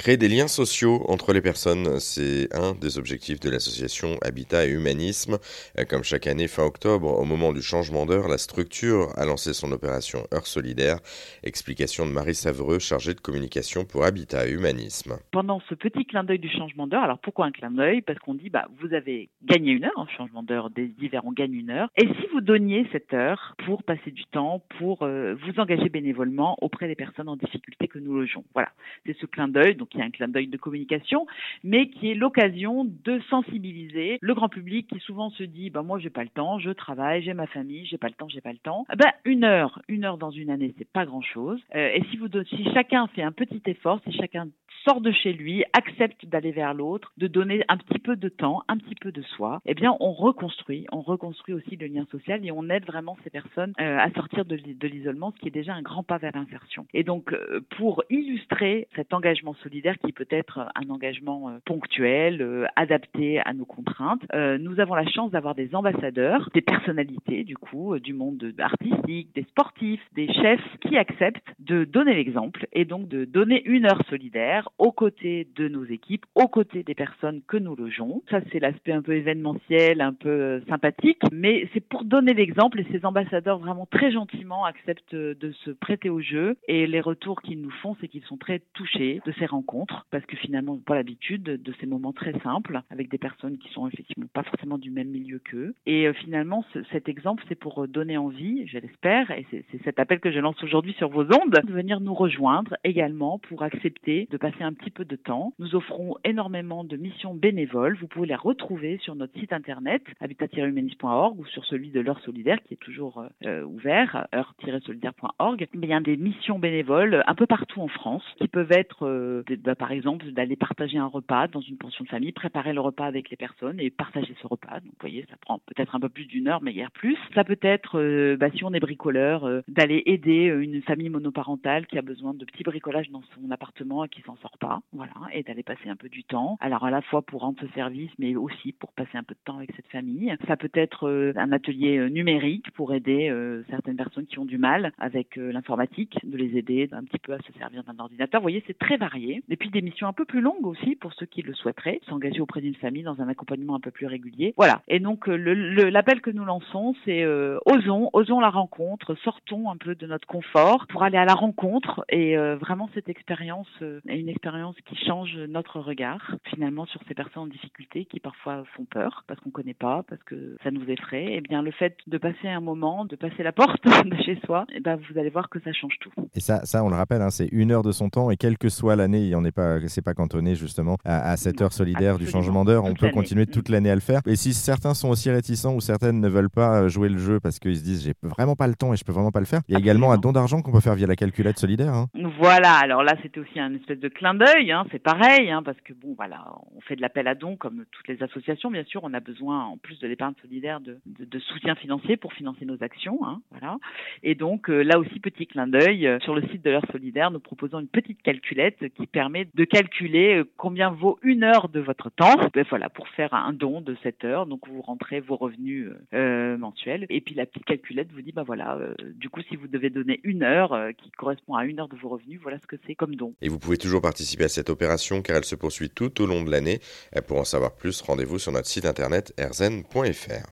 Créer des liens sociaux entre les personnes, c'est un des objectifs de l'association Habitat et Humanisme. Euh, comme chaque année, fin octobre, au moment du changement d'heure, la structure a lancé son opération Heure Solidaire. Explication de Marie Savreux, chargée de communication pour Habitat et Humanisme. Pendant ce petit clin d'œil du changement d'heure, alors pourquoi un clin d'œil? Parce qu'on dit, bah, vous avez gagné une heure, en changement d'heure des hivers, on gagne une heure. Et si vous donniez cette heure pour passer du temps, pour euh, vous engager bénévolement auprès des personnes en difficulté que nous logeons? Voilà, c'est ce clin d'œil. Qui est un clin d'œil de communication, mais qui est l'occasion de sensibiliser le grand public qui souvent se dit bah moi j'ai pas le temps, je travaille, j'ai ma famille, j'ai pas le temps, j'ai pas le temps. Ah ben une heure, une heure dans une année, c'est pas grand chose. Euh, et si vous si chacun fait un petit effort, si chacun sort de chez lui, accepte d'aller vers l'autre, de donner un petit peu de temps, un petit peu de soi, eh bien on reconstruit, on reconstruit aussi le lien social et on aide vraiment ces personnes euh, à sortir de l'isolement, ce qui est déjà un grand pas vers l'insertion. Et donc euh, pour illustrer cet engagement solidaire qui peut être un engagement euh, ponctuel, adapté à nos contraintes, nous avons la chance d'avoir des ambassadeurs, des personnalités du coup du monde artistique, des sportifs, des chefs qui acceptent de donner l'exemple et donc de donner une heure solidaire aux côtés de nos équipes, aux côtés des personnes que nous logeons. Ça, c'est l'aspect un peu événementiel, un peu euh, sympathique, mais c'est pour donner l'exemple et ces ambassadeurs vraiment très gentiment acceptent de se prêter au jeu et les retours qu'ils nous font, c'est qu'ils sont très touchés de ces rencontres parce que finalement, ils n'ont pas l'habitude de ces moments très simples avec des personnes qui sont effectivement pas forcément du même milieu qu'eux. Et euh, finalement, cet exemple, c'est pour donner envie, je l'espère, et c'est cet appel que je lance aujourd'hui sur vos ondes, de venir nous rejoindre également pour accepter de passer un petit peu de temps. Nous offrons énormément de missions bénévoles. Vous pouvez les retrouver sur notre site internet habitat-humanisme.org ou sur celui de l'heure solidaire qui est toujours euh, ouvert, heure-solidaire.org. Il y a des missions bénévoles un peu partout en France qui peuvent être, euh, bah, par exemple, d'aller partager un repas dans une pension de famille, préparer le repas avec les personnes et partager ce repas. Donc, vous voyez, ça prend peut-être un peu plus d'une heure, mais hier plus. Ça peut être, euh, bah, si on est bricoleur, d'aller aider une famille monoparentale qui a besoin de petits bricolages dans son appartement et qui s'en sort pas, voilà, et d'aller passer un peu du temps. Alors à la fois pour rendre ce service, mais aussi pour passer un peu de temps avec cette famille. Ça peut être euh, un atelier euh, numérique pour aider euh, certaines personnes qui ont du mal avec l'informatique, de les aider un petit peu à se servir d'un ordinateur. Vous voyez, c'est très varié. Et puis des missions un peu plus longues aussi pour ceux qui le souhaiteraient, s'engager auprès d'une famille dans un accompagnement un peu plus régulier. Voilà. Et donc l'appel que nous lançons, c'est osons, osons la rencontre, sortons un peu de notre confort pour aller à la rencontre et vraiment cette expérience est une expérience expérience qui change notre regard finalement sur ces personnes en difficulté qui parfois font peur parce qu'on ne connaît pas, parce que ça nous effraie. Et eh bien le fait de passer un moment, de passer la porte de chez soi, et eh ben vous allez voir que ça change tout. Et ça, ça on le rappelle, hein, c'est une heure de son temps et quelle que soit l'année, il n'est pas, c'est pas cantonné justement à, cette heure solidaire du changement d'heure. On peut continuer toute l'année à le faire. Et si certains sont aussi réticents ou certaines ne veulent pas jouer le jeu parce qu'ils se disent j'ai vraiment pas le temps et je peux vraiment pas le faire, il y a également un don d'argent qu'on peut faire via la calculette solidaire. Hein. Voilà. Alors là, c'était aussi un espèce de clin d'œil, hein, c'est pareil, hein, parce que bon, voilà, on fait de l'appel à dons comme toutes les associations, bien sûr, on a besoin, en plus de l'épargne solidaire, de, soutien financier pour financer nos actions, hein, voilà. Et donc euh, là aussi, petit clin d'œil, euh, sur le site de l'heure solidaire, nous proposons une petite calculette qui permet de calculer euh, combien vaut une heure de votre temps, ben, voilà, pour faire un don de cette heure. Donc vous rentrez vos revenus mensuels, et puis la petite calculette vous dit, ben voilà, du coup, si vous devez donner une heure qui correspond à une heure de vos revenus, voilà ce que c'est comme don. Et vous pouvez toujours à cette opération car elle se poursuit tout au long de l'année. Pour en savoir plus, rendez-vous sur notre site internet erzen.fr.